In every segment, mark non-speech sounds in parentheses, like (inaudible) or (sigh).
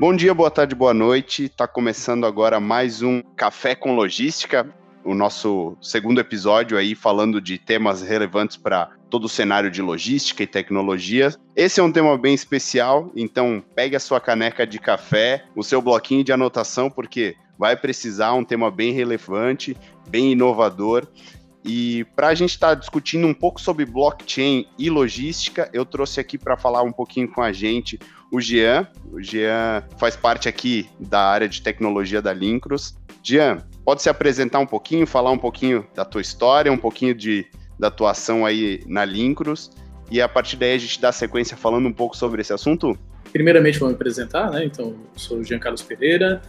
Bom dia, boa tarde, boa noite. Está começando agora mais um Café com Logística, o nosso segundo episódio aí falando de temas relevantes para todo o cenário de logística e tecnologia. Esse é um tema bem especial, então pegue a sua caneca de café, o seu bloquinho de anotação, porque vai precisar um tema bem relevante, bem inovador. E para a gente estar tá discutindo um pouco sobre blockchain e logística, eu trouxe aqui para falar um pouquinho com a gente o Jean. O Jean faz parte aqui da área de tecnologia da Lincros. Jean, pode se apresentar um pouquinho, falar um pouquinho da tua história, um pouquinho de, da atuação aí na Lincros, e a partir daí a gente dá sequência falando um pouco sobre esse assunto? Primeiramente, vou me apresentar, né? Então, sou o Jean Carlos Pereira,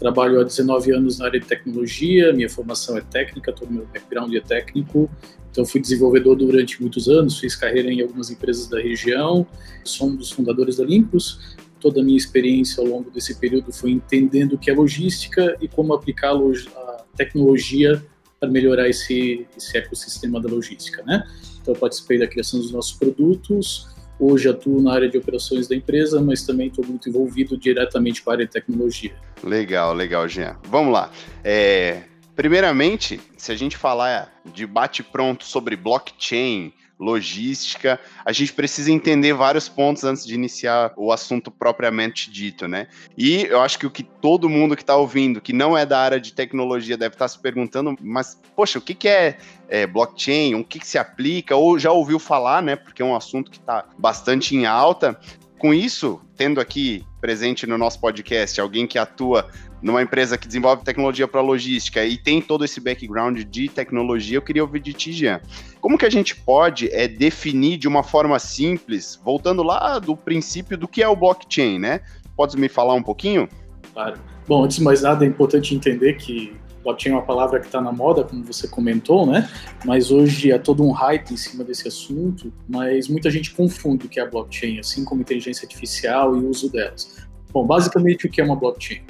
trabalho há 19 anos na área de tecnologia, minha formação é técnica, todo meu background é técnico, então, fui desenvolvedor durante muitos anos, fiz carreira em algumas empresas da região, sou um dos fundadores da Limpus. Toda a minha experiência ao longo desse período foi entendendo o que é logística e como aplicar a tecnologia para melhorar esse, esse ecossistema da logística, né? Então, participei da criação dos nossos produtos, Hoje atuo na área de operações da empresa, mas também estou muito envolvido diretamente com a área de tecnologia. Legal, legal, Jean. Vamos lá. É, Primeiramente, se a gente falar de bate-pronto sobre blockchain, logística, a gente precisa entender vários pontos antes de iniciar o assunto propriamente dito, né? E eu acho que o que todo mundo que está ouvindo, que não é da área de tecnologia, deve estar tá se perguntando, mas, poxa, o que, que é, é blockchain? O que, que se aplica? Ou já ouviu falar, né? Porque é um assunto que está bastante em alta. Com isso, tendo aqui presente no nosso podcast alguém que atua numa empresa que desenvolve tecnologia para logística e tem todo esse background de tecnologia, eu queria ouvir de ti, Jean. Como que a gente pode é, definir de uma forma simples, voltando lá do princípio do que é o blockchain, né? Pode me falar um pouquinho? Claro. Bom, antes de mais nada, é importante entender que blockchain é uma palavra que está na moda, como você comentou, né? Mas hoje é todo um hype em cima desse assunto, mas muita gente confunde o que é blockchain, assim como inteligência artificial e o uso delas. Bom, basicamente o que é uma blockchain?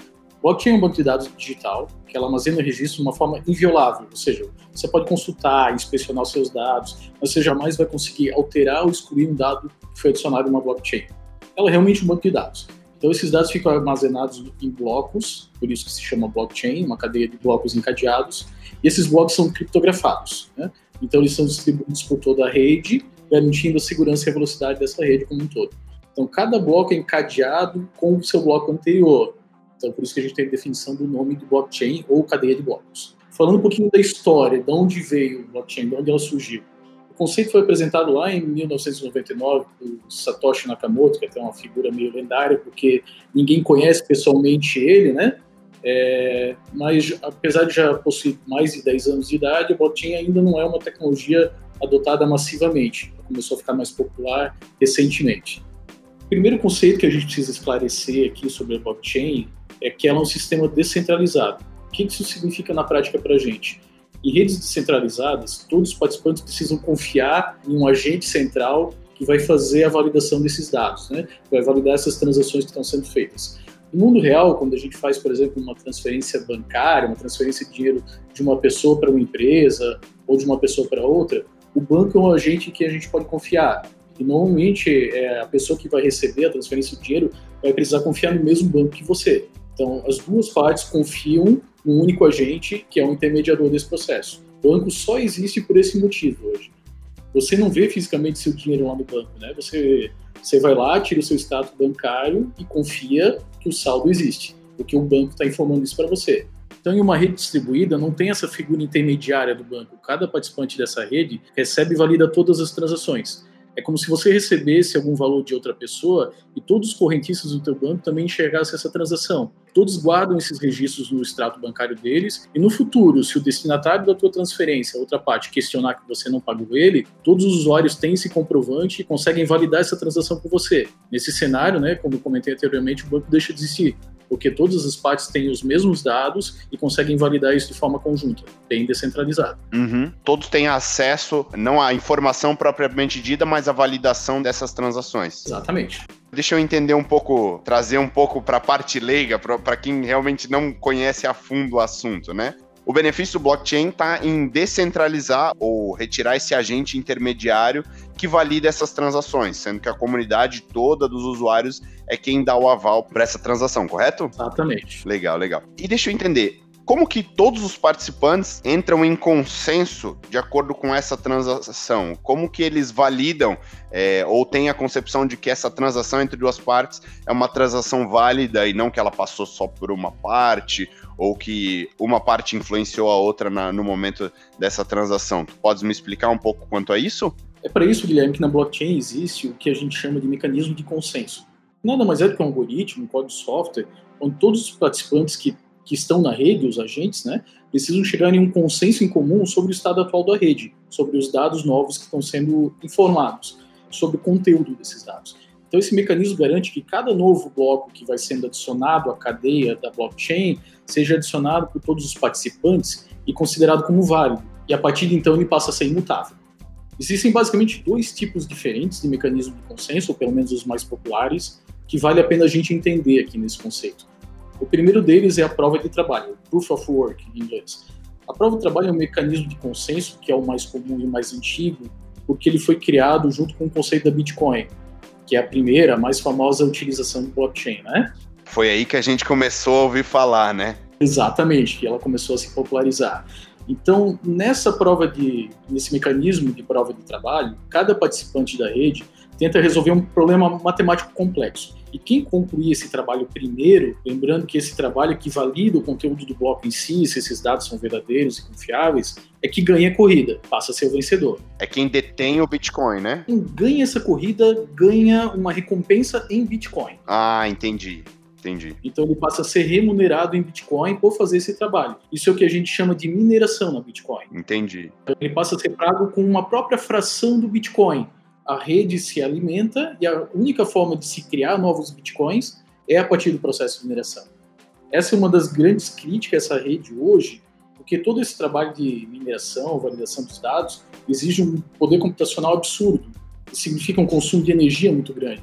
Blockchain é um banco de dados digital que ela armazena registros de uma forma inviolável, ou seja, você pode consultar, inspecionar os seus dados, mas você jamais vai conseguir alterar ou excluir um dado que foi adicionado em uma blockchain. Ela é realmente um banco de dados. Então, esses dados ficam armazenados em blocos, por isso que se chama blockchain, uma cadeia de blocos encadeados, e esses blocos são criptografados. Né? Então, eles são distribuídos por toda a rede, garantindo a segurança e a velocidade dessa rede como um todo. Então, cada bloco é encadeado com o seu bloco anterior. Então, por isso que a gente tem a definição do nome do blockchain ou cadeia de blocos. Falando um pouquinho da história, de onde veio o blockchain, de onde ela surgiu. Conceito foi apresentado lá em 1999 por Satoshi Nakamoto, que é até uma figura meio lendária, porque ninguém conhece pessoalmente ele, né? É, mas apesar de já possuir mais de 10 anos de idade, o blockchain ainda não é uma tecnologia adotada massivamente. Começou a ficar mais popular recentemente. O primeiro conceito que a gente precisa esclarecer aqui sobre a blockchain é que ela é um sistema descentralizado. O que isso significa na prática para a gente? Em redes descentralizadas, todos os participantes precisam confiar em um agente central que vai fazer a validação desses dados, né? vai validar essas transações que estão sendo feitas. No mundo real, quando a gente faz, por exemplo, uma transferência bancária, uma transferência de dinheiro de uma pessoa para uma empresa ou de uma pessoa para outra, o banco é um agente que a gente pode confiar. E normalmente é, a pessoa que vai receber a transferência de dinheiro vai precisar confiar no mesmo banco que você. Então, as duas partes confiam no único agente que é o intermediador desse processo. O banco só existe por esse motivo hoje. Você não vê fisicamente seu dinheiro lá no banco, né? Você, você vai lá, tira o seu status bancário e confia que o saldo existe, porque o banco está informando isso para você. Então, em uma rede distribuída, não tem essa figura intermediária do banco. Cada participante dessa rede recebe e valida todas as transações. É como se você recebesse algum valor de outra pessoa e todos os correntistas do teu banco também enxergassem essa transação. Todos guardam esses registros no extrato bancário deles e no futuro, se o destinatário da tua transferência, outra parte, questionar que você não pagou ele, todos os usuários têm esse comprovante e conseguem validar essa transação por você. Nesse cenário, né, como comentei anteriormente, o banco deixa de existir porque todas as partes têm os mesmos dados e conseguem validar isso de forma conjunta, bem descentralizada. Uhum. Todos têm acesso, não à informação propriamente dita, mas à validação dessas transações. Exatamente. Deixa eu entender um pouco, trazer um pouco para a parte leiga, para quem realmente não conhece a fundo o assunto, né? O benefício do blockchain está em descentralizar ou retirar esse agente intermediário que valida essas transações, sendo que a comunidade toda dos usuários é quem dá o aval para essa transação, correto? Exatamente. Legal, legal. E deixa eu entender, como que todos os participantes entram em consenso de acordo com essa transação? Como que eles validam é, ou têm a concepção de que essa transação entre duas partes é uma transação válida e não que ela passou só por uma parte ou que uma parte influenciou a outra na, no momento dessa transação? Tu podes me explicar um pouco quanto a isso? É para isso, Guilherme, que na blockchain existe o que a gente chama de mecanismo de consenso. Nada mais é do que um algoritmo, um código de software, onde todos os participantes que, que estão na rede, os agentes, né, precisam chegar em um consenso em comum sobre o estado atual da rede, sobre os dados novos que estão sendo informados, sobre o conteúdo desses dados. Então, esse mecanismo garante que cada novo bloco que vai sendo adicionado à cadeia da blockchain seja adicionado por todos os participantes e considerado como válido. E a partir de então ele passa a ser imutável. Existem basicamente dois tipos diferentes de mecanismo de consenso, ou pelo menos os mais populares, que vale a pena a gente entender aqui nesse conceito. O primeiro deles é a prova de trabalho, Proof of Work em inglês. A prova de trabalho é um mecanismo de consenso que é o mais comum e o mais antigo, porque ele foi criado junto com o conceito da Bitcoin, que é a primeira, a mais famosa utilização do blockchain, né? Foi aí que a gente começou a ouvir falar, né? Exatamente, que ela começou a se popularizar. Então, nessa prova de, nesse mecanismo de prova de trabalho, cada participante da rede tenta resolver um problema matemático complexo. E quem concluir esse trabalho primeiro, lembrando que esse trabalho que valida o conteúdo do bloco em si, se esses dados são verdadeiros e confiáveis, é que ganha a corrida, passa a ser o vencedor. É quem detém o Bitcoin, né? Quem ganha essa corrida ganha uma recompensa em Bitcoin. Ah, entendi. Entendi. Então ele passa a ser remunerado em Bitcoin por fazer esse trabalho. Isso é o que a gente chama de mineração na Bitcoin. Entendi. Então ele passa a ser pago com uma própria fração do Bitcoin. A rede se alimenta e a única forma de se criar novos Bitcoins é a partir do processo de mineração. Essa é uma das grandes críticas a essa rede hoje, porque todo esse trabalho de mineração, validação dos dados, exige um poder computacional absurdo. Significa um consumo de energia muito grande.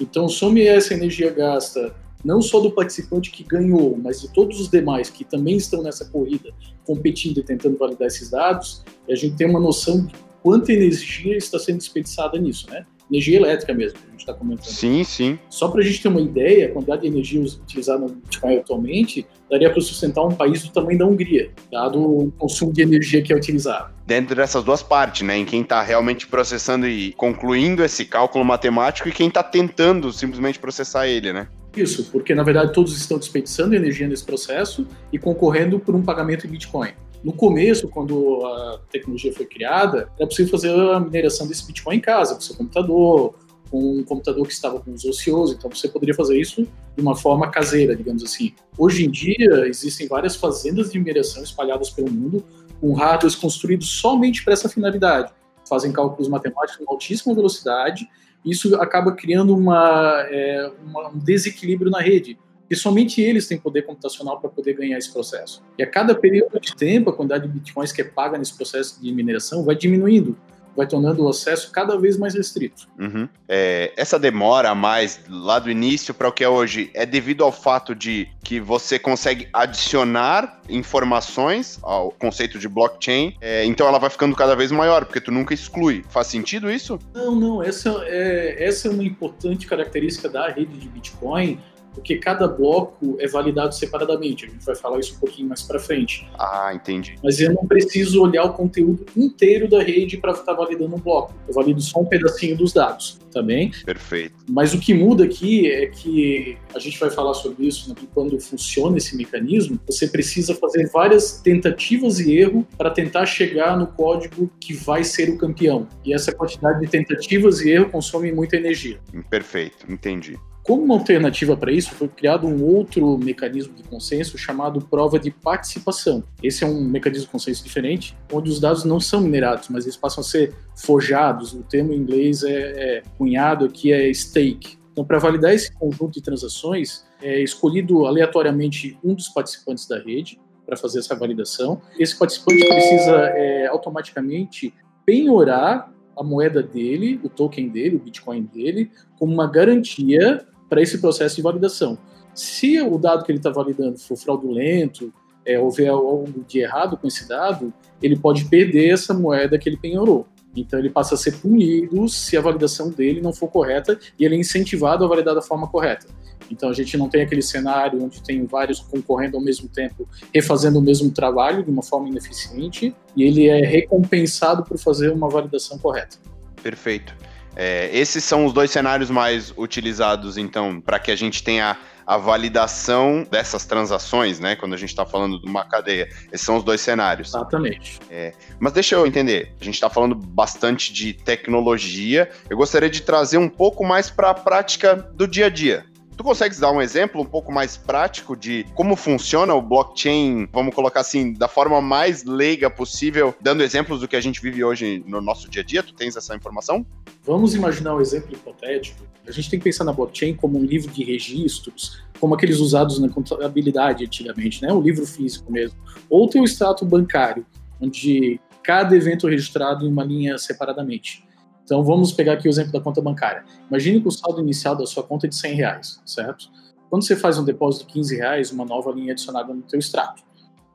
Então, some essa energia gasta não só do participante que ganhou, mas de todos os demais que também estão nessa corrida, competindo e tentando validar esses dados, a gente tem uma noção quanta energia está sendo desperdiçada nisso, né? Energia elétrica mesmo, que a gente está comentando. Sim, sim. Só para a gente ter uma ideia, a quantidade de energia utilizada no Bitcoin atualmente daria para sustentar um país do tamanho da Hungria, dado o consumo de energia que é utilizado. Dentro dessas duas partes, né? Em quem está realmente processando e concluindo esse cálculo matemático e quem está tentando simplesmente processar ele, né? Isso, porque na verdade todos estão desperdiçando energia nesse processo e concorrendo por um pagamento em Bitcoin. No começo, quando a tecnologia foi criada, era possível fazer a mineração desse Bitcoin em casa, com seu computador, com um computador que estava com os ocioso, então você poderia fazer isso de uma forma caseira, digamos assim. Hoje em dia, existem várias fazendas de mineração espalhadas pelo mundo, com hardwares construídos somente para essa finalidade. Fazem cálculos matemáticos em altíssima velocidade isso acaba criando uma, é, uma, um desequilíbrio na rede, porque somente eles têm poder computacional para poder ganhar esse processo. E a cada período de tempo, a quantidade de bitcoins que é paga nesse processo de mineração vai diminuindo vai tornando o acesso cada vez mais restrito. Uhum. É, essa demora a mais lá do início para o que é hoje é devido ao fato de que você consegue adicionar informações ao conceito de blockchain, é, então ela vai ficando cada vez maior, porque tu nunca exclui. Faz sentido isso? Não, não. Essa é, essa é uma importante característica da rede de Bitcoin porque cada bloco é validado separadamente. A gente vai falar isso um pouquinho mais para frente. Ah, entendi. Mas eu não preciso olhar o conteúdo inteiro da rede para estar validando um bloco. Eu valido só um pedacinho dos dados, também. Tá Perfeito. Mas o que muda aqui é que a gente vai falar sobre isso né, quando funciona esse mecanismo, você precisa fazer várias tentativas e erro para tentar chegar no código que vai ser o campeão. E essa quantidade de tentativas e erro consome muita energia. Perfeito, entendi. Como uma alternativa para isso, foi criado um outro mecanismo de consenso chamado prova de participação. Esse é um mecanismo de consenso diferente, onde os dados não são minerados, mas eles passam a ser forjados. O termo em inglês é, é cunhado aqui é stake. Então, para validar esse conjunto de transações, é escolhido aleatoriamente um dos participantes da rede para fazer essa validação. Esse participante precisa é, automaticamente penhorar a moeda dele, o token dele, o Bitcoin dele, como uma garantia para esse processo de validação. Se o dado que ele está validando for fraudulento, é, houver algo de errado com esse dado, ele pode perder essa moeda que ele penhorou. Então ele passa a ser punido se a validação dele não for correta e ele é incentivado a validar da forma correta. Então a gente não tem aquele cenário onde tem vários concorrendo ao mesmo tempo, refazendo o mesmo trabalho de uma forma ineficiente, e ele é recompensado por fazer uma validação correta. Perfeito. É, esses são os dois cenários mais utilizados, então, para que a gente tenha a validação dessas transações, né? Quando a gente está falando de uma cadeia. Esses são os dois cenários. Exatamente. É, mas deixa eu entender. A gente está falando bastante de tecnologia. Eu gostaria de trazer um pouco mais para a prática do dia a dia. Tu consegues dar um exemplo um pouco mais prático de como funciona o blockchain, vamos colocar assim, da forma mais leiga possível, dando exemplos do que a gente vive hoje no nosso dia a dia? Tu tens essa informação? Vamos imaginar um exemplo hipotético. A gente tem que pensar na blockchain como um livro de registros, como aqueles usados na contabilidade antigamente, né? Um livro físico mesmo. Ou tem o extrato bancário, onde cada evento é registrado em uma linha separadamente. Então vamos pegar aqui o exemplo da conta bancária. Imagine que o saldo inicial da sua conta é de 100 reais, certo? Quando você faz um depósito de 15 reais, uma nova linha adicionada no teu extrato.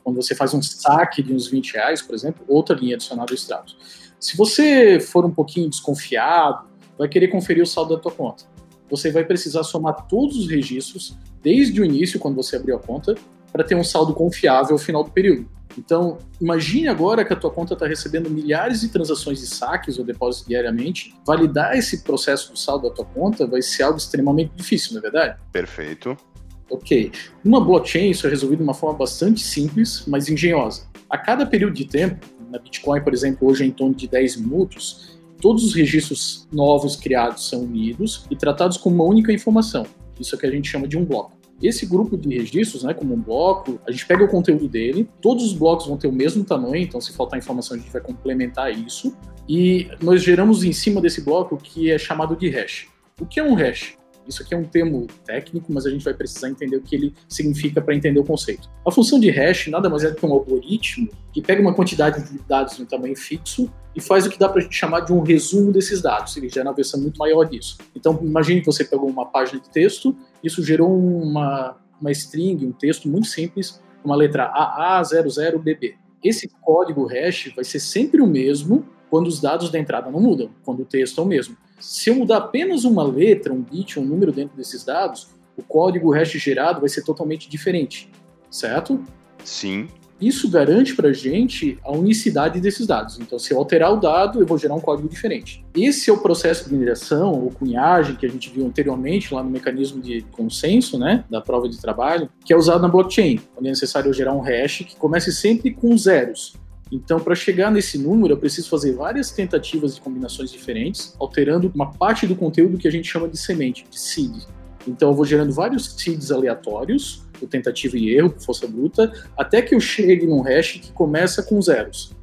Quando você faz um saque de uns 20 reais, por exemplo, outra linha adicionada ao extrato. Se você for um pouquinho desconfiado, vai querer conferir o saldo da tua conta. Você vai precisar somar todos os registros, desde o início, quando você abriu a conta, para ter um saldo confiável ao final do período. Então, imagine agora que a tua conta está recebendo milhares de transações de saques ou depósitos diariamente. Validar esse processo do saldo da tua conta vai ser algo extremamente difícil, não é verdade? Perfeito. Ok. Numa blockchain, isso é resolvido de uma forma bastante simples, mas engenhosa. A cada período de tempo, na Bitcoin, por exemplo, hoje é em torno de 10 minutos, todos os registros novos criados são unidos e tratados como uma única informação. Isso é o que a gente chama de um bloco. Esse grupo de registros, né, como um bloco, a gente pega o conteúdo dele, todos os blocos vão ter o mesmo tamanho, então se faltar informação a gente vai complementar isso, e nós geramos em cima desse bloco o que é chamado de hash. O que é um hash? Isso aqui é um termo técnico, mas a gente vai precisar entender o que ele significa para entender o conceito. A função de hash nada mais é do que um algoritmo que pega uma quantidade de dados um tamanho fixo e faz o que dá para a gente chamar de um resumo desses dados. Ele gera uma versão muito maior disso. Então, imagine que você pegou uma página de texto, isso gerou uma, uma string, um texto muito simples, uma letra AA00BB. Esse código hash vai ser sempre o mesmo quando os dados da entrada não mudam, quando o texto é o mesmo. Se eu mudar apenas uma letra, um bit, um número dentro desses dados, o código hash gerado vai ser totalmente diferente, certo? Sim. Isso garante para a gente a unicidade desses dados. Então, se eu alterar o dado, eu vou gerar um código diferente. Esse é o processo de mineração ou cunhagem que a gente viu anteriormente lá no mecanismo de consenso, né, da prova de trabalho, que é usado na blockchain, onde é necessário gerar um hash que comece sempre com zeros. Então, para chegar nesse número, eu preciso fazer várias tentativas de combinações diferentes, alterando uma parte do conteúdo que a gente chama de semente, de seed. Então, eu vou gerando vários seeds aleatórios, por tentativa e erro, por força bruta, até que eu chegue num hash que começa com zeros.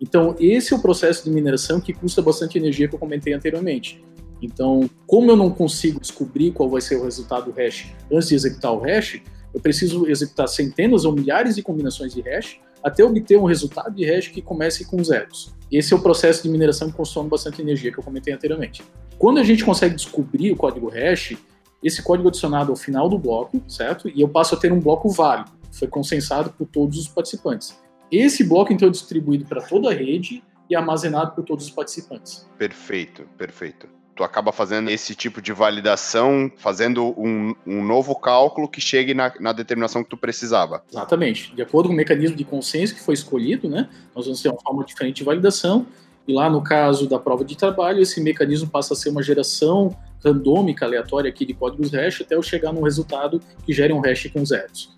Então, esse é o processo de mineração que custa bastante energia que eu comentei anteriormente. Então, como eu não consigo descobrir qual vai ser o resultado do hash antes de executar o hash, eu preciso executar centenas ou milhares de combinações de hash até obter um resultado de hash que comece com zeros. Esse é o processo de mineração que consome bastante energia que eu comentei anteriormente. Quando a gente consegue descobrir o código hash, esse código adicionado ao final do bloco, certo? E eu passo a ter um bloco válido, foi consensado por todos os participantes. Esse bloco, então, é distribuído para toda a rede e armazenado por todos os participantes. Perfeito, perfeito tu acaba fazendo esse tipo de validação, fazendo um, um novo cálculo que chegue na, na, determinação que tu precisava. Exatamente. De acordo com o mecanismo de consenso que foi escolhido, né, nós vamos ter uma forma diferente de validação, e lá no caso da prova de trabalho, esse mecanismo passa a ser uma geração randômica, aleatória aqui de códigos hash, até eu chegar num resultado que gere um hash com zeros.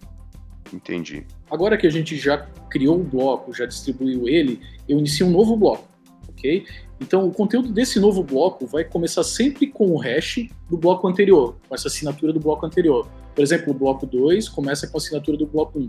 Entendi. Agora que a gente já criou o bloco, já distribuiu ele, eu inicio um novo bloco, ok? Então, o conteúdo desse novo bloco vai começar sempre com o hash do bloco anterior, com essa assinatura do bloco anterior. Por exemplo, o bloco 2 começa com a assinatura do bloco 1. O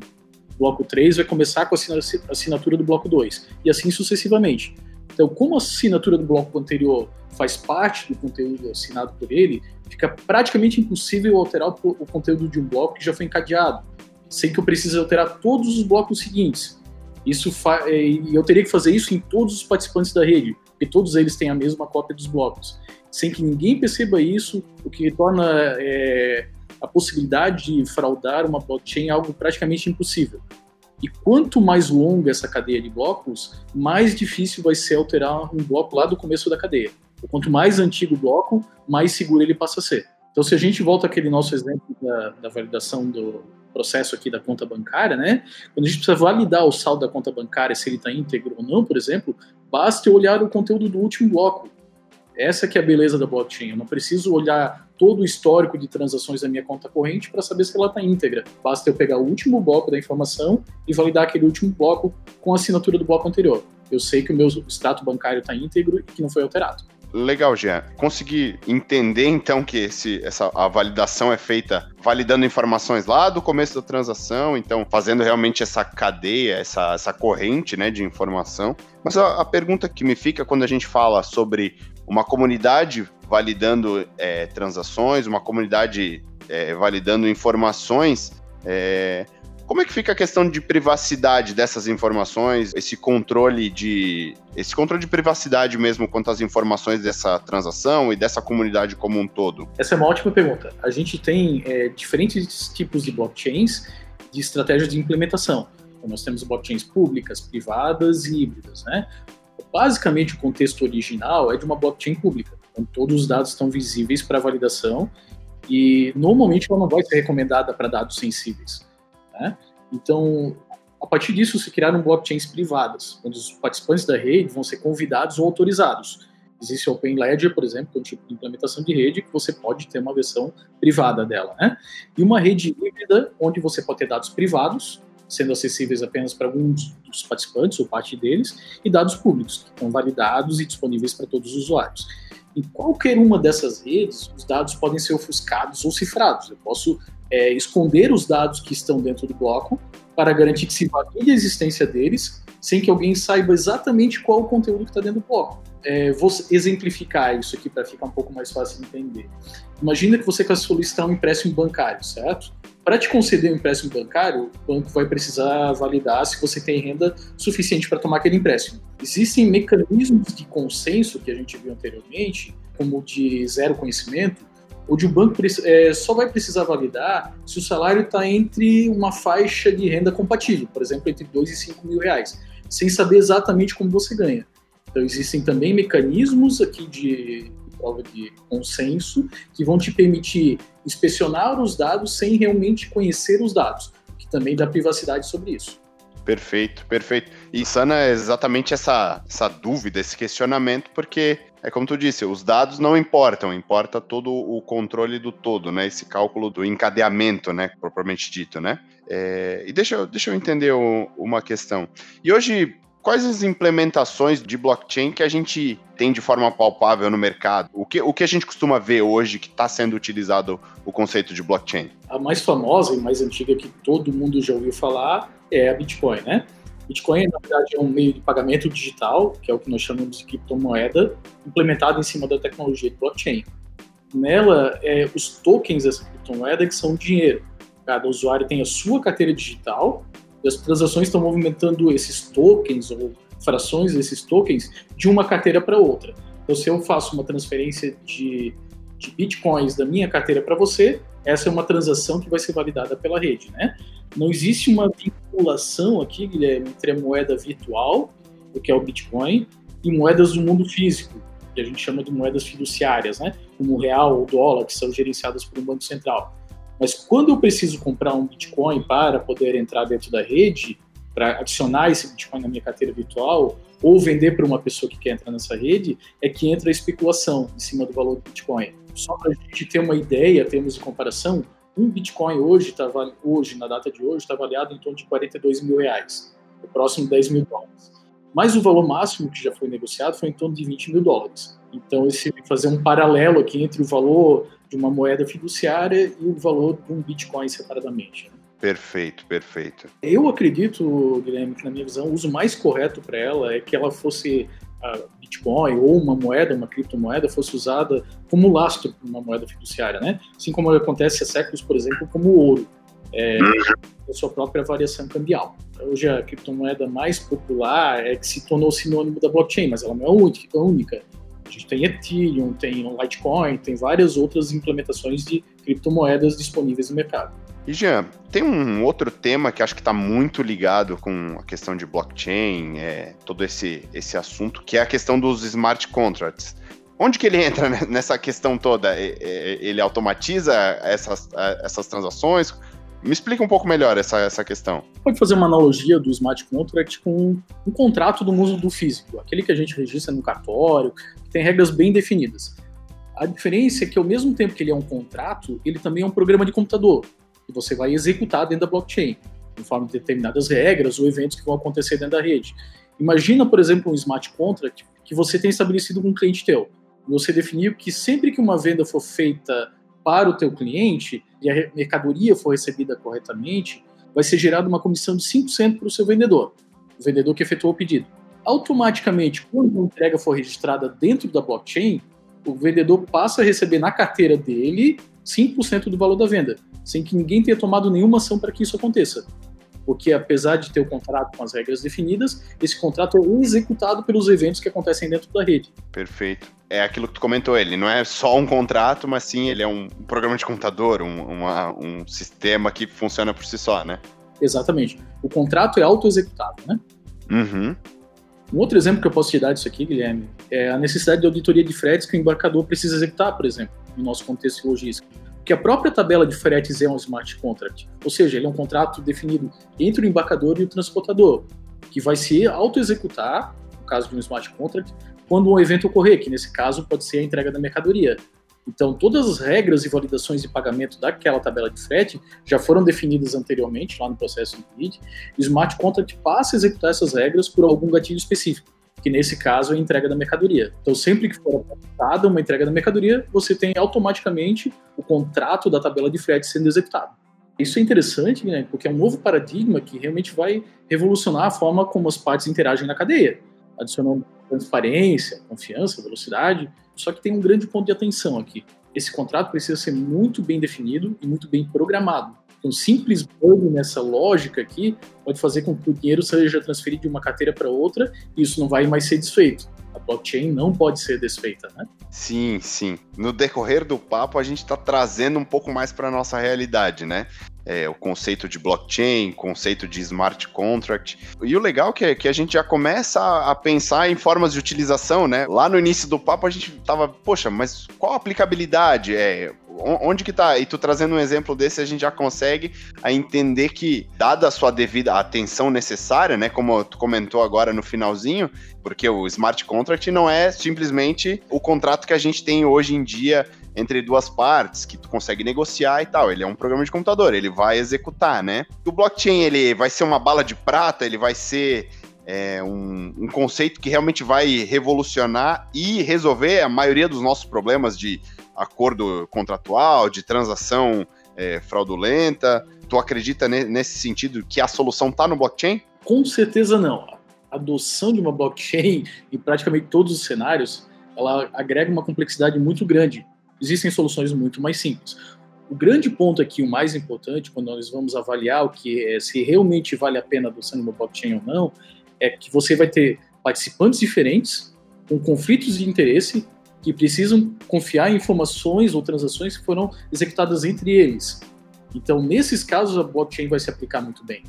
bloco 3 vai começar com a assinatura do bloco 2, e assim sucessivamente. Então, como a assinatura do bloco anterior faz parte do conteúdo assinado por ele, fica praticamente impossível alterar o conteúdo de um bloco que já foi encadeado, sem que eu precise alterar todos os blocos seguintes. Isso e eu teria que fazer isso em todos os participantes da rede, porque todos eles têm a mesma cópia dos blocos. Sem que ninguém perceba isso, o que torna é, a possibilidade de fraudar uma blockchain algo praticamente impossível. E quanto mais longa essa cadeia de blocos, mais difícil vai ser alterar um bloco lá do começo da cadeia. Quanto mais antigo o bloco, mais seguro ele passa a ser. Então, se a gente volta àquele nosso exemplo da, da validação do processo aqui da conta bancária, né? Quando a gente precisa validar o saldo da conta bancária, se ele está íntegro ou não, por exemplo, basta olhar o conteúdo do último bloco. Essa que é a beleza da blockchain. Eu não preciso olhar todo o histórico de transações da minha conta corrente para saber se ela está íntegra. Basta eu pegar o último bloco da informação e validar aquele último bloco com a assinatura do bloco anterior. Eu sei que o meu extrato bancário está íntegro e que não foi alterado. Legal, Jean. Consegui entender então que esse, essa, a validação é feita validando informações lá do começo da transação, então fazendo realmente essa cadeia, essa, essa corrente né, de informação. Mas a, a pergunta que me fica quando a gente fala sobre uma comunidade validando é, transações, uma comunidade é, validando informações, é, como é que fica a questão de privacidade dessas informações, esse controle de esse controle de privacidade mesmo quanto às informações dessa transação e dessa comunidade como um todo? Essa é uma ótima pergunta. A gente tem é, diferentes tipos de blockchains de estratégias de implementação. Então, nós temos blockchains públicas, privadas e híbridas, né? Basicamente, o contexto original é de uma blockchain pública, onde todos os dados estão visíveis para validação e normalmente ela não vai ser recomendada para dados sensíveis. Né? Então, a partir disso, se criaram blockchains privadas, onde os participantes da rede vão ser convidados ou autorizados. Existe o Open Ledger, por exemplo, que é um tipo de implementação de rede que você pode ter uma versão privada dela. Né? E uma rede híbrida, onde você pode ter dados privados, sendo acessíveis apenas para alguns dos participantes ou parte deles, e dados públicos, que estão validados e disponíveis para todos os usuários. Em qualquer uma dessas redes, os dados podem ser ofuscados ou cifrados. Eu posso é, esconder os dados que estão dentro do bloco para garantir que se valide a existência deles, sem que alguém saiba exatamente qual o conteúdo que está dentro do bloco. É, vou exemplificar isso aqui para ficar um pouco mais fácil de entender. Imagina que você quer solicitar um empréstimo bancário, certo? Para te conceder um empréstimo bancário, o banco vai precisar validar se você tem renda suficiente para tomar aquele empréstimo. Existem mecanismos de consenso que a gente viu anteriormente, como de zero conhecimento, onde o banco é, só vai precisar validar se o salário está entre uma faixa de renda compatível, por exemplo, entre 2 e 5 mil reais, sem saber exatamente como você ganha. Então, existem também mecanismos aqui de prova de consenso que vão te permitir inspecionar os dados sem realmente conhecer os dados, que também dá privacidade sobre isso. Perfeito, perfeito. E sana é exatamente essa, essa dúvida, esse questionamento, porque é como tu disse, os dados não importam, importa todo o controle do todo, né? Esse cálculo do encadeamento, né? Propriamente dito, né? É, e deixa deixa eu entender o, uma questão. E hoje, quais as implementações de blockchain que a gente tem de forma palpável no mercado? O que, o que a gente costuma ver hoje que está sendo utilizado o conceito de blockchain? A mais famosa e mais antiga que todo mundo já ouviu falar é a Bitcoin, né? Bitcoin, na verdade, é um meio de pagamento digital, que é o que nós chamamos de criptomoeda, implementado em cima da tecnologia de blockchain. Nela, é, os tokens dessa criptomoeda que são dinheiro. Cada usuário tem a sua carteira digital e as transações estão movimentando esses tokens ou frações desses tokens de uma carteira para outra. Então, se eu faço uma transferência de, de bitcoins da minha carteira para você, essa é uma transação que vai ser validada pela rede, né? Não existe uma vinculação aqui, Guilherme, entre a moeda virtual, o que é o Bitcoin, e moedas do mundo físico, que a gente chama de moedas fiduciárias, né? Como o real ou dólar, que são gerenciadas por um banco central. Mas quando eu preciso comprar um Bitcoin para poder entrar dentro da rede, para adicionar esse Bitcoin na minha carteira virtual, ou vender para uma pessoa que quer entrar nessa rede, é que entra a especulação em cima do valor do Bitcoin. Só para a gente ter uma ideia, termos de comparação, um Bitcoin hoje, tá, hoje na data de hoje, está avaliado em torno de 42 mil reais, o próximo 10 mil dólares. Mas o valor máximo que já foi negociado foi em torno de 20 mil dólares. Então, esse fazer um paralelo aqui entre o valor de uma moeda fiduciária e o valor de um Bitcoin separadamente. Né? Perfeito, perfeito. Eu acredito, Guilherme, que na minha visão, o uso mais correto para ela é que ela fosse a Bitcoin ou uma moeda, uma criptomoeda, fosse usada como lastro para uma moeda fiduciária, né? Assim como acontece há séculos, por exemplo, como o ouro, é, a sua própria variação cambial. Hoje a criptomoeda mais popular é que se tornou sinônimo da blockchain, mas ela não é a única. A gente tem Ethereum, tem Litecoin, tem várias outras implementações de criptomoedas disponíveis no mercado. E Jean, tem um outro tema que acho que está muito ligado com a questão de blockchain, é, todo esse, esse assunto, que é a questão dos smart contracts. Onde que ele entra (laughs) nessa questão toda? Ele automatiza essas, essas transações? Me explica um pouco melhor essa, essa questão. Pode fazer uma analogia do smart contract com um contrato do mundo do físico, aquele que a gente registra no cartório, que tem regras bem definidas. A diferença é que, ao mesmo tempo que ele é um contrato, ele também é um programa de computador, que você vai executar dentro da blockchain, conforme determinadas regras ou eventos que vão acontecer dentro da rede. Imagina, por exemplo, um smart contract que você tem estabelecido com um cliente teu. Você definiu que sempre que uma venda for feita para o teu cliente e a mercadoria for recebida corretamente, vai ser gerada uma comissão de 5% para o seu vendedor, o vendedor que efetuou o pedido. Automaticamente, quando a entrega for registrada dentro da blockchain, o vendedor passa a receber na carteira dele 5% do valor da venda, sem que ninguém tenha tomado nenhuma ação para que isso aconteça. Porque apesar de ter o contrato com as regras definidas, esse contrato é executado pelos eventos que acontecem dentro da rede. Perfeito é aquilo que tu comentou, ele não é só um contrato, mas sim ele é um programa de computador, um, uma, um sistema que funciona por si só, né? Exatamente. O contrato é auto-executável, né? Uhum. Um outro exemplo que eu posso te dar disso aqui, Guilherme, é a necessidade de auditoria de fretes que o embarcador precisa executar, por exemplo, no nosso contexto de logística. Porque a própria tabela de fretes é um smart contract, ou seja, ele é um contrato definido entre o embarcador e o transportador, que vai se auto-executar, no caso de um smart contract, quando um evento ocorrer, que nesse caso pode ser a entrega da mercadoria. Então, todas as regras e validações de pagamento daquela tabela de frete já foram definidas anteriormente, lá no processo do BID, o Smart Contract passa a executar essas regras por algum gatilho específico, que nesse caso é a entrega da mercadoria. Então, sempre que for apresentada uma entrega da mercadoria, você tem automaticamente o contrato da tabela de frete sendo executado. Isso é interessante, né, porque é um novo paradigma que realmente vai revolucionar a forma como as partes interagem na cadeia, adicionando transparência, confiança, velocidade. Só que tem um grande ponto de atenção aqui. Esse contrato precisa ser muito bem definido e muito bem programado. Um simples bug nessa lógica aqui pode fazer com que o dinheiro seja transferido de uma carteira para outra e isso não vai mais ser desfeito. A blockchain não pode ser desfeita, né? Sim, sim. No decorrer do papo, a gente está trazendo um pouco mais para a nossa realidade, né? É, o conceito de blockchain, conceito de smart contract. E o legal é que, é que a gente já começa a, a, pensar em formas de utilização, né? Lá no início do papo a gente tava, poxa, mas qual a aplicabilidade? É, onde que tá? E tu trazendo um exemplo desse, a gente já consegue a entender que, dada a sua devida atenção necessária, né? Como tu comentou agora no finalzinho, porque o smart contract não é simplesmente o contrato que a gente tem hoje em dia entre duas partes que tu consegue negociar e tal. Ele é um programa de computador, ele vai executar, né? O blockchain ele vai ser uma bala de prata, ele vai ser é, um, um, conceito que realmente vai revolucionar e resolver a maioria dos nossos problemas de acordo contratual, de transação é, fraudulenta. Tu acredita ne nesse sentido que a solução está no blockchain? Com certeza não. A adoção de uma blockchain (laughs) em praticamente todos os cenários, ela agrega uma complexidade muito grande existem soluções muito mais simples. O grande ponto aqui, o mais importante, quando nós vamos avaliar o que é, se realmente vale a pena adoção de uma blockchain ou não, é que você vai ter participantes diferentes, com conflitos de interesse, que precisam confiar em informações ou transações que foram executadas entre eles. Então, nesses casos, a blockchain vai se aplicar muito bem.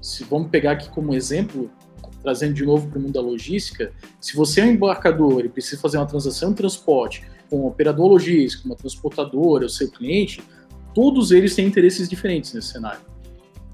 Se vamos pegar aqui como exemplo, trazendo de novo para o mundo da logística, se você é um embarcador e precisa fazer uma transação de transporte com operador logístico, uma transportadora, o seu cliente, todos eles têm interesses diferentes nesse cenário.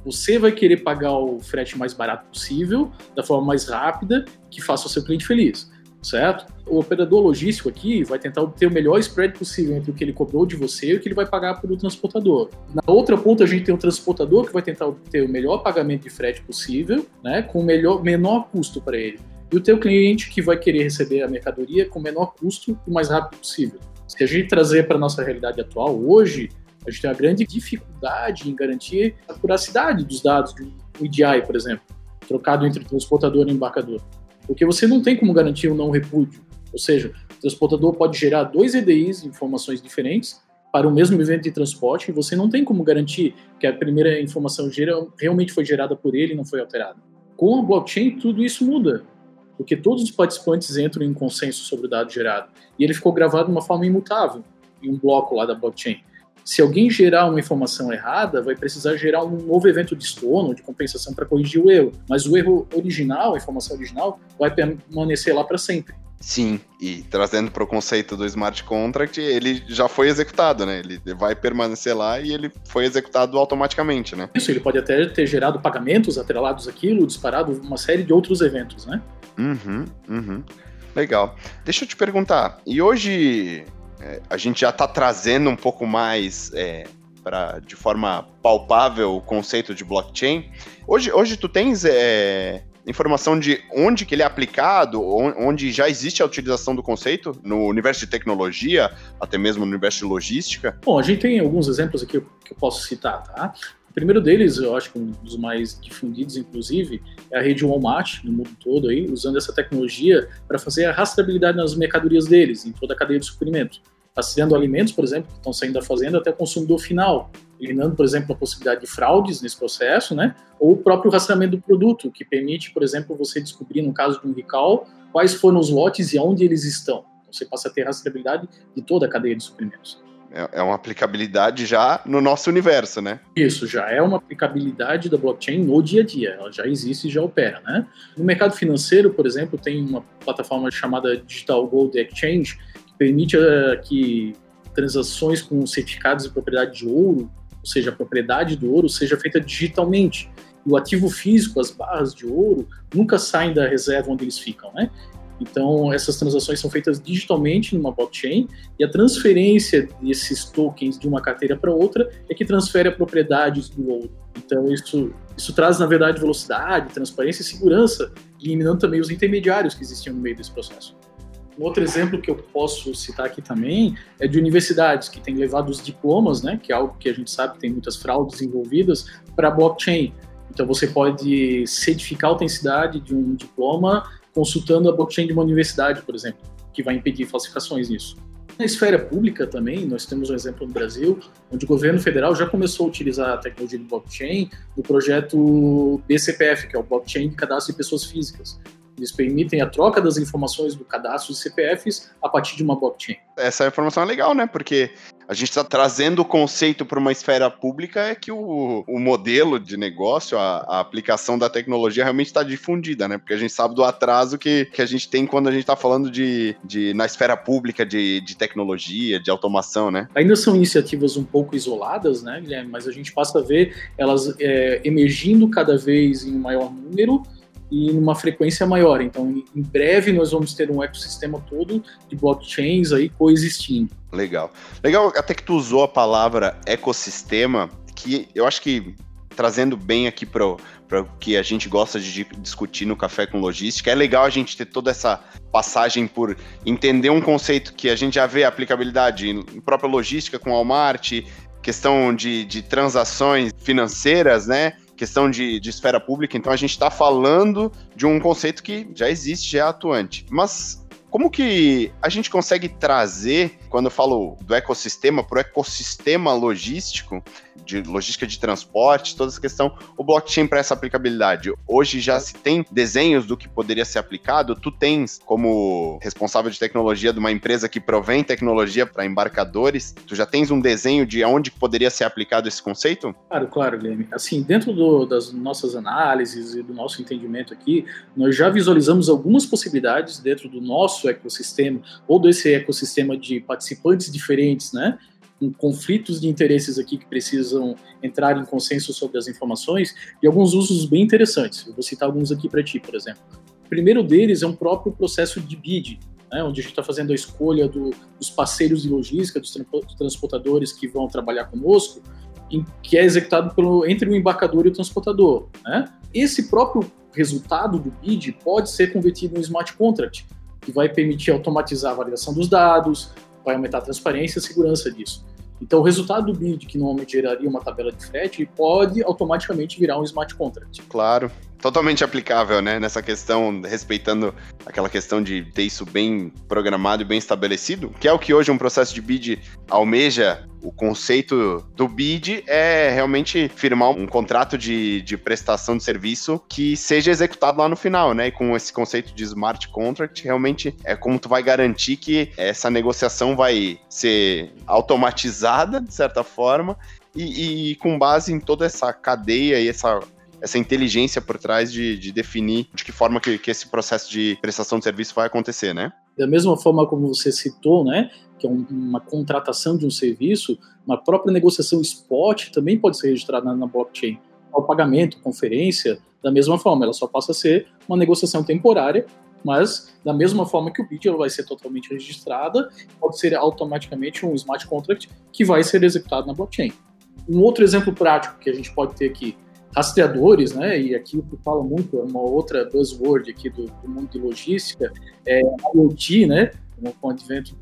Você vai querer pagar o frete mais barato possível, da forma mais rápida, que faça o seu cliente feliz, certo? O operador logístico aqui vai tentar obter o melhor spread possível entre o que ele cobrou de você e o que ele vai pagar para o transportador. Na outra ponta, a gente tem o transportador que vai tentar obter o melhor pagamento de frete possível, né, com o melhor, menor custo para ele e o teu cliente que vai querer receber a mercadoria com o menor custo e o mais rápido possível. Se a gente trazer para a nossa realidade atual, hoje, a gente tem uma grande dificuldade em garantir a curacidade dos dados do EDI, por exemplo, trocado entre transportador e embarcador. Porque você não tem como garantir o um não repúdio. Ou seja, o transportador pode gerar dois EDIs, informações diferentes, para o mesmo evento de transporte, e você não tem como garantir que a primeira informação realmente foi gerada por ele e não foi alterada. Com a blockchain, tudo isso muda porque todos os participantes entram em consenso sobre o dado gerado. E ele ficou gravado de uma forma imutável, em um bloco lá da blockchain. Se alguém gerar uma informação errada, vai precisar gerar um novo evento de estorno, de compensação para corrigir o erro. Mas o erro original, a informação original, vai permanecer lá para sempre. Sim, e trazendo para o conceito do smart contract, ele já foi executado, né? Ele vai permanecer lá e ele foi executado automaticamente, né? Isso, ele pode até ter gerado pagamentos atrelados àquilo, disparado uma série de outros eventos, né? Uhum, uhum. Legal. Deixa eu te perguntar, e hoje é, a gente já está trazendo um pouco mais é, para de forma palpável o conceito de blockchain. Hoje, hoje tu tens é, informação de onde que ele é aplicado, onde já existe a utilização do conceito no universo de tecnologia, até mesmo no universo de logística? Bom, a gente tem alguns exemplos aqui que eu posso citar, tá? O primeiro deles, eu acho que um dos mais difundidos, inclusive, é a rede Walmart, no mundo todo, aí, usando essa tecnologia para fazer a rastreabilidade nas mercadorias deles, em toda a cadeia de suprimento. Rastreando alimentos, por exemplo, que estão saindo da fazenda até o consumidor final, eliminando, por exemplo, a possibilidade de fraudes nesse processo, né? Ou o próprio rastreamento do produto, que permite, por exemplo, você descobrir, no caso de um recall, quais foram os lotes e aonde eles estão. Então, você passa a ter rastreabilidade de toda a cadeia de suprimentos. É, é uma aplicabilidade já no nosso universo, né? Isso, já é uma aplicabilidade da blockchain no dia a dia. Ela já existe e já opera, né? No mercado financeiro, por exemplo, tem uma plataforma chamada Digital Gold Exchange, permite uh, que transações com certificados de propriedade de ouro ou seja, a propriedade do ouro, seja feita digitalmente. E o ativo físico, as barras de ouro, nunca saem da reserva onde eles ficam, né? Então, essas transações são feitas digitalmente numa blockchain e a transferência desses tokens de uma carteira para outra é que transfere a propriedade do ouro. Então, isso, isso traz, na verdade, velocidade, transparência e segurança, eliminando também os intermediários que existiam no meio desse processo. Um outro exemplo que eu posso citar aqui também é de universidades que têm levado os diplomas, né, que é algo que a gente sabe que tem muitas fraudes envolvidas, para blockchain. Então você pode certificar a autenticidade de um diploma consultando a blockchain de uma universidade, por exemplo, que vai impedir falsificações nisso. Na esfera pública também, nós temos um exemplo no Brasil, onde o governo federal já começou a utilizar a tecnologia de blockchain no projeto BCPF, que é o Blockchain de Cadastro de Pessoas Físicas. Eles permitem a troca das informações do cadastro de CPFs a partir de uma blockchain. Essa informação é legal, né? Porque a gente está trazendo o conceito para uma esfera pública é que o, o modelo de negócio, a, a aplicação da tecnologia realmente está difundida, né? Porque a gente sabe do atraso que, que a gente tem quando a gente está falando de, de na esfera pública de, de tecnologia, de automação, né? Ainda são iniciativas um pouco isoladas, né, Guilherme? Mas a gente passa a ver elas é, emergindo cada vez em maior número e numa frequência maior. Então, em breve nós vamos ter um ecossistema todo de blockchains aí coexistindo. Legal. Legal até que tu usou a palavra ecossistema, que eu acho que trazendo bem aqui para o que a gente gosta de discutir no Café com Logística, é legal a gente ter toda essa passagem por entender um conceito que a gente já vê aplicabilidade em própria logística com Walmart, questão de, de transações financeiras, né? Questão de, de esfera pública, então a gente está falando de um conceito que já existe, já é atuante. Mas como que a gente consegue trazer, quando eu falo do ecossistema, para o ecossistema logístico, de logística de transporte, toda essa questão, o blockchain para essa aplicabilidade. Hoje já se tem desenhos do que poderia ser aplicado. Tu tens, como responsável de tecnologia de uma empresa que provém tecnologia para embarcadores, tu já tens um desenho de onde poderia ser aplicado esse conceito? Claro, claro, Guilherme. Assim, dentro do, das nossas análises e do nosso entendimento aqui, nós já visualizamos algumas possibilidades dentro do nosso ecossistema ou desse ecossistema de participantes diferentes, né? com conflitos de interesses aqui que precisam entrar em consenso sobre as informações e alguns usos bem interessantes. Eu vou citar alguns aqui para ti, por exemplo. O primeiro deles é um próprio processo de bid, né, onde a gente está fazendo a escolha do, dos parceiros de logística, dos transportadores que vão trabalhar conosco, em, que é executado pelo, entre o embarcador e o transportador. Né? Esse próprio resultado do bid pode ser convertido em smart contract, que vai permitir automatizar a validação dos dados, vai aumentar a transparência e a segurança disso. Então, o resultado do bid, que normalmente geraria uma tabela de frete, pode automaticamente virar um smart contract. Claro. Totalmente aplicável, né? Nessa questão, respeitando aquela questão de ter isso bem programado e bem estabelecido, que é o que hoje um processo de bid almeja. O conceito do bid é realmente firmar um contrato de, de prestação de serviço que seja executado lá no final, né? E com esse conceito de smart contract, realmente é como tu vai garantir que essa negociação vai ser automatizada, de certa forma, e, e, com base em toda essa cadeia e essa essa inteligência por trás de, de definir de que forma que, que, esse processo de prestação de serviço vai acontecer, né? Da mesma forma como você citou, né, que é um, uma contratação de um serviço, uma própria negociação spot também pode ser registrada na, na blockchain. O pagamento, conferência, da mesma forma, ela só passa a ser uma negociação temporária, mas da mesma forma que o bid ela vai ser totalmente registrada, pode ser automaticamente um smart contract que vai ser executado na blockchain. Um outro exemplo prático que a gente pode ter aqui rastreadores, né? E aqui o que fala muito é uma outra buzzword aqui do, do mundo de logística, é IoT, né? Com o advento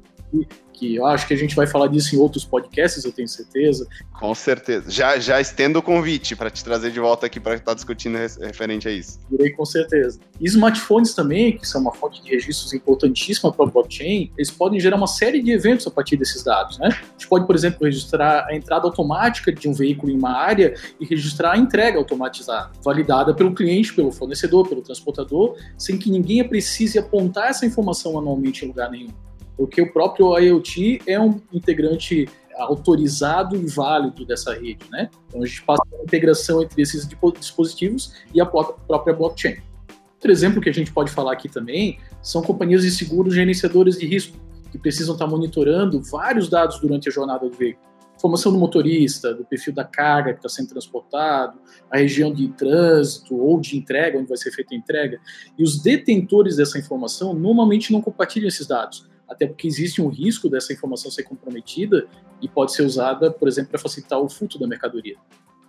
que eu acho que a gente vai falar disso em outros podcasts, eu tenho certeza. Com certeza. Já, já estendo o convite para te trazer de volta aqui para estar discutindo referente a isso. Irei com certeza. E smartphones também, que são uma fonte de registros importantíssima para o blockchain, eles podem gerar uma série de eventos a partir desses dados, né? A gente pode, por exemplo, registrar a entrada automática de um veículo em uma área e registrar a entrega automatizada, validada pelo cliente, pelo fornecedor, pelo transportador, sem que ninguém precise apontar essa informação manualmente em lugar nenhum porque o próprio IoT é um integrante autorizado e válido dessa rede, né? Então a gente passa a integração entre esses dispositivos e a própria blockchain. Outro exemplo que a gente pode falar aqui também são companhias de seguros gerenciadores de risco, que precisam estar monitorando vários dados durante a jornada do veículo. Informação do motorista, do perfil da carga que está sendo transportado, a região de trânsito ou de entrega, onde vai ser feita a entrega. E os detentores dessa informação normalmente não compartilham esses dados até porque existe um risco dessa informação ser comprometida e pode ser usada, por exemplo, para facilitar o furto da mercadoria.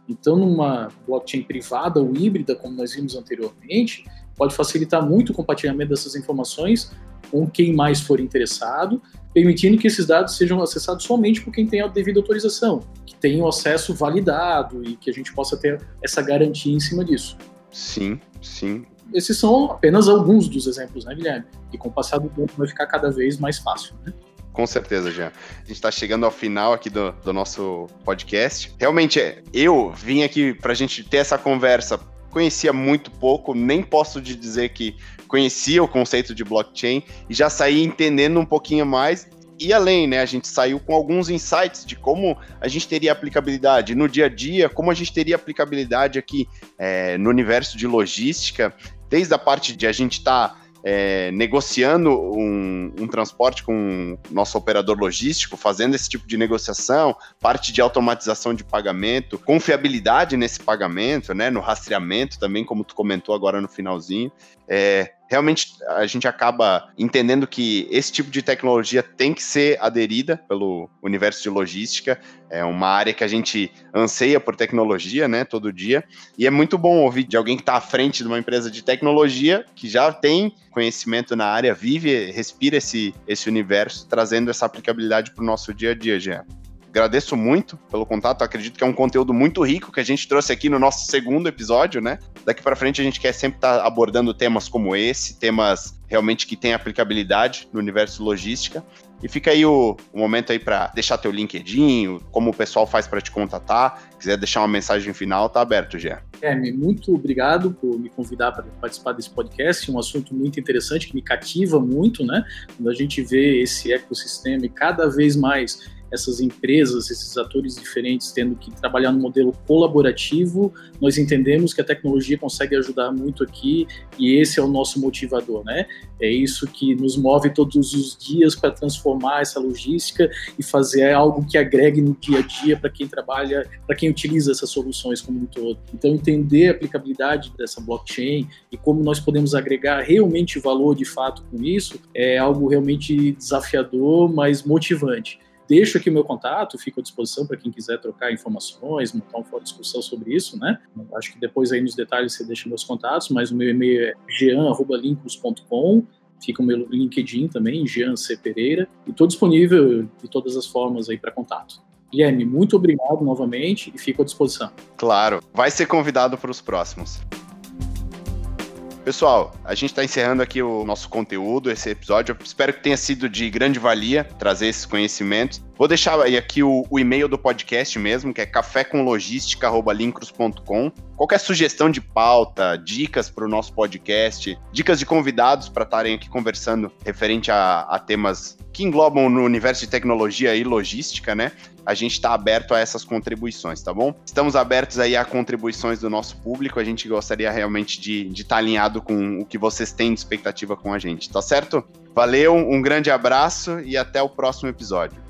Então, numa blockchain privada ou híbrida, como nós vimos anteriormente, pode facilitar muito o compartilhamento dessas informações com quem mais for interessado, permitindo que esses dados sejam acessados somente por quem tem a devida autorização, que tenha o acesso validado e que a gente possa ter essa garantia em cima disso. Sim, sim esses são apenas alguns dos exemplos, né, Guilherme? E com o passar do tempo vai ficar cada vez mais fácil, né? Com certeza, Jean. A gente está chegando ao final aqui do, do nosso podcast. Realmente, eu vim aqui para a gente ter essa conversa. Conhecia muito pouco, nem posso te dizer que conhecia o conceito de blockchain e já saí entendendo um pouquinho mais e além, né? A gente saiu com alguns insights de como a gente teria aplicabilidade no dia a dia, como a gente teria aplicabilidade aqui é, no universo de logística desde a parte de a gente estar tá, é, negociando um, um, transporte com nosso operador logístico, fazendo esse tipo de negociação, parte de automatização de pagamento, confiabilidade nesse pagamento, né, no rastreamento também, como tu comentou agora no finalzinho. É, realmente a gente acaba entendendo que esse tipo de tecnologia tem que ser aderida pelo universo de logística. É uma área que a gente anseia por tecnologia, né, todo dia. E é muito bom ouvir de alguém que está à frente de uma empresa de tecnologia, que já tem conhecimento na área, vive, respira esse, esse universo, trazendo essa aplicabilidade para o nosso dia a dia, Jean agradeço muito pelo contato. Acredito que é um conteúdo muito rico que a gente trouxe aqui no nosso segundo episódio, né? Daqui para frente a gente quer sempre estar tá abordando temas como esse, temas realmente que têm aplicabilidade no universo logística. E fica aí o, o momento aí para deixar teu LinkedIn, como o pessoal faz para te contatar. Quiser deixar uma mensagem final, tá aberto, Gé. É, muito obrigado por me convidar para participar desse podcast. Um assunto muito interessante que me cativa muito, né? Quando a gente vê esse ecossistema e cada vez mais essas empresas, esses atores diferentes tendo que trabalhar no modelo colaborativo, nós entendemos que a tecnologia consegue ajudar muito aqui e esse é o nosso motivador, né? É isso que nos move todos os dias para transformar essa logística e fazer algo que agregue no dia a dia para quem trabalha, para quem utiliza essas soluções como um todo. Então, entender a aplicabilidade dessa blockchain e como nós podemos agregar realmente valor de fato com isso é algo realmente desafiador, mas motivante. Deixo aqui o meu contato, fico à disposição para quem quiser trocar informações, montar um de discussão sobre isso, né? Acho que depois aí nos detalhes você deixa meus contatos, mas o meu e-mail é jean.linkus.com, fica o meu LinkedIn também, Jean C. Pereira, e estou disponível de todas as formas aí para contato. Guilherme, muito obrigado novamente e fico à disposição. Claro, vai ser convidado para os próximos. Pessoal, a gente está encerrando aqui o nosso conteúdo, esse episódio. Eu espero que tenha sido de grande valia trazer esses conhecimentos. Vou deixar aí aqui o, o e-mail do podcast mesmo, que é cafécomlogística.lincros.com. Qualquer sugestão de pauta, dicas para o nosso podcast, dicas de convidados para estarem aqui conversando referente a, a temas que englobam no universo de tecnologia e logística, né? a gente está aberto a essas contribuições, tá bom? Estamos abertos aí a contribuições do nosso público, a gente gostaria realmente de estar de tá alinhado com o que vocês têm de expectativa com a gente, tá certo? Valeu, um grande abraço e até o próximo episódio.